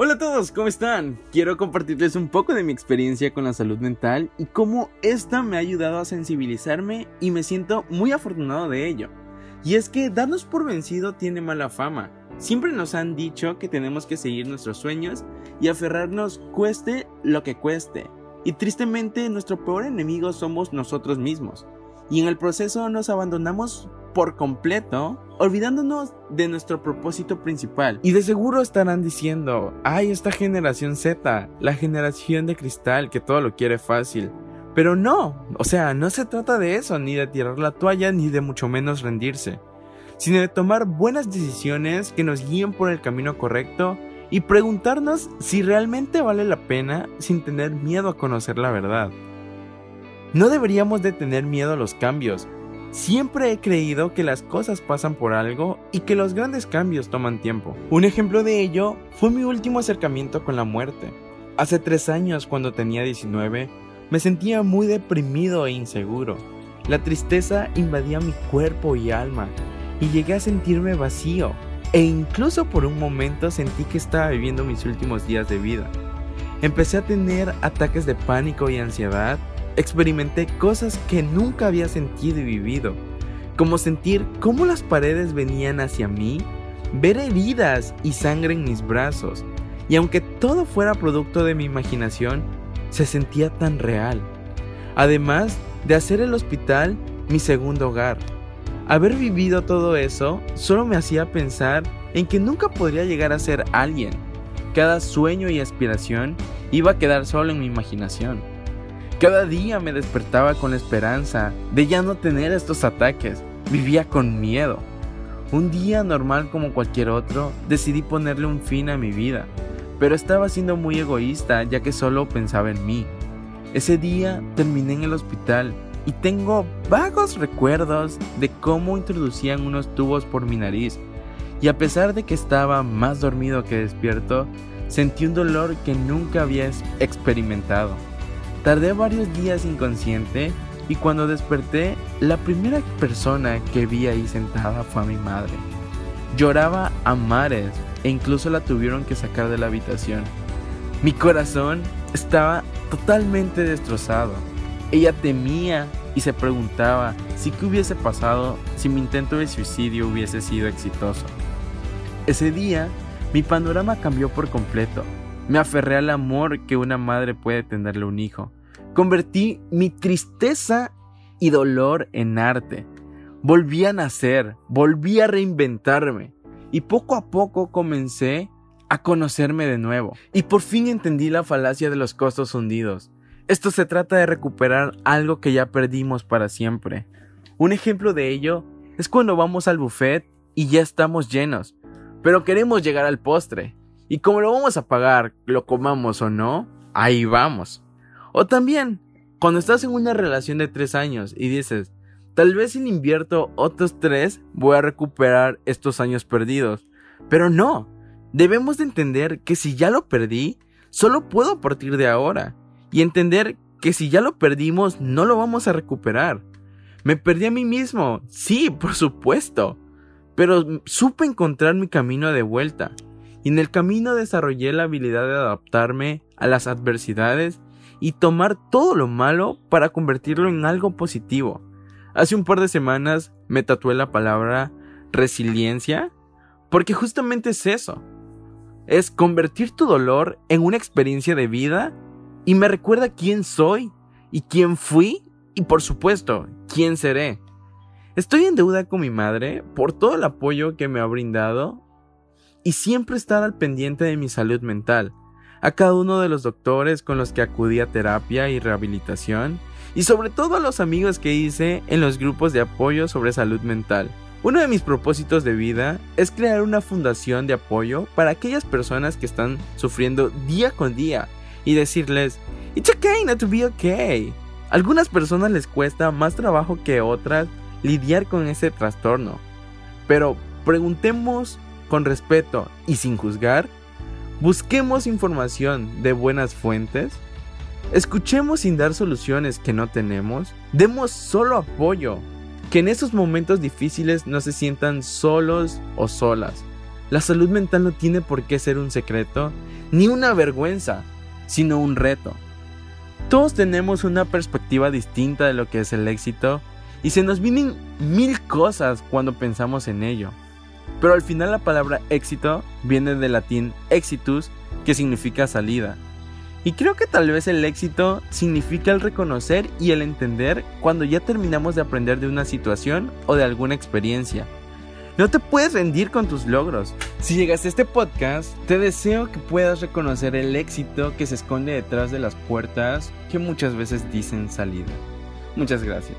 Hola a todos, ¿cómo están? Quiero compartirles un poco de mi experiencia con la salud mental y cómo esta me ha ayudado a sensibilizarme y me siento muy afortunado de ello. Y es que darnos por vencido tiene mala fama. Siempre nos han dicho que tenemos que seguir nuestros sueños y aferrarnos cueste lo que cueste. Y tristemente nuestro peor enemigo somos nosotros mismos. Y en el proceso nos abandonamos por completo, olvidándonos de nuestro propósito principal. Y de seguro estarán diciendo, ay, esta generación Z, la generación de cristal que todo lo quiere fácil. Pero no, o sea, no se trata de eso, ni de tirar la toalla, ni de mucho menos rendirse, sino de tomar buenas decisiones que nos guíen por el camino correcto y preguntarnos si realmente vale la pena sin tener miedo a conocer la verdad. No deberíamos de tener miedo a los cambios, Siempre he creído que las cosas pasan por algo y que los grandes cambios toman tiempo. Un ejemplo de ello fue mi último acercamiento con la muerte. Hace tres años, cuando tenía 19, me sentía muy deprimido e inseguro. La tristeza invadía mi cuerpo y alma y llegué a sentirme vacío e incluso por un momento sentí que estaba viviendo mis últimos días de vida. Empecé a tener ataques de pánico y ansiedad experimenté cosas que nunca había sentido y vivido, como sentir cómo las paredes venían hacia mí, ver heridas y sangre en mis brazos, y aunque todo fuera producto de mi imaginación, se sentía tan real. Además de hacer el hospital mi segundo hogar. Haber vivido todo eso solo me hacía pensar en que nunca podría llegar a ser alguien. Cada sueño y aspiración iba a quedar solo en mi imaginación. Cada día me despertaba con la esperanza de ya no tener estos ataques. Vivía con miedo. Un día normal como cualquier otro, decidí ponerle un fin a mi vida, pero estaba siendo muy egoísta ya que solo pensaba en mí. Ese día terminé en el hospital y tengo vagos recuerdos de cómo introducían unos tubos por mi nariz. Y a pesar de que estaba más dormido que despierto, sentí un dolor que nunca había experimentado. Tardé varios días inconsciente y cuando desperté, la primera persona que vi ahí sentada fue a mi madre. Lloraba a mares e incluso la tuvieron que sacar de la habitación. Mi corazón estaba totalmente destrozado. Ella temía y se preguntaba si qué hubiese pasado si mi intento de suicidio hubiese sido exitoso. Ese día, mi panorama cambió por completo. Me aferré al amor que una madre puede tenerle a un hijo. Convertí mi tristeza y dolor en arte. Volví a nacer, volví a reinventarme. Y poco a poco comencé a conocerme de nuevo. Y por fin entendí la falacia de los costos hundidos. Esto se trata de recuperar algo que ya perdimos para siempre. Un ejemplo de ello es cuando vamos al buffet y ya estamos llenos, pero queremos llegar al postre. Y como lo vamos a pagar, lo comamos o no, ahí vamos. O también, cuando estás en una relación de tres años y dices, tal vez si invierto otros tres, voy a recuperar estos años perdidos. Pero no, debemos de entender que si ya lo perdí, solo puedo partir de ahora. Y entender que si ya lo perdimos, no lo vamos a recuperar. Me perdí a mí mismo, sí, por supuesto. Pero supe encontrar mi camino de vuelta y en el camino desarrollé la habilidad de adaptarme a las adversidades y tomar todo lo malo para convertirlo en algo positivo. Hace un par de semanas me tatué la palabra resiliencia porque justamente es eso. Es convertir tu dolor en una experiencia de vida y me recuerda quién soy y quién fui y por supuesto quién seré. Estoy en deuda con mi madre por todo el apoyo que me ha brindado y siempre estar al pendiente de mi salud mental, a cada uno de los doctores con los que acudí a terapia y rehabilitación, y sobre todo a los amigos que hice en los grupos de apoyo sobre salud mental. Uno de mis propósitos de vida es crear una fundación de apoyo para aquellas personas que están sufriendo día con día y decirles, It's okay not to be okay. algunas personas les cuesta más trabajo que otras lidiar con ese trastorno. Pero preguntemos con respeto y sin juzgar, busquemos información de buenas fuentes, escuchemos sin dar soluciones que no tenemos, demos solo apoyo, que en esos momentos difíciles no se sientan solos o solas. La salud mental no tiene por qué ser un secreto ni una vergüenza, sino un reto. Todos tenemos una perspectiva distinta de lo que es el éxito y se nos vienen mil cosas cuando pensamos en ello. Pero al final la palabra éxito viene del latín exitus, que significa salida. Y creo que tal vez el éxito significa el reconocer y el entender cuando ya terminamos de aprender de una situación o de alguna experiencia. No te puedes rendir con tus logros. Si llegaste a este podcast, te deseo que puedas reconocer el éxito que se esconde detrás de las puertas que muchas veces dicen salida. Muchas gracias.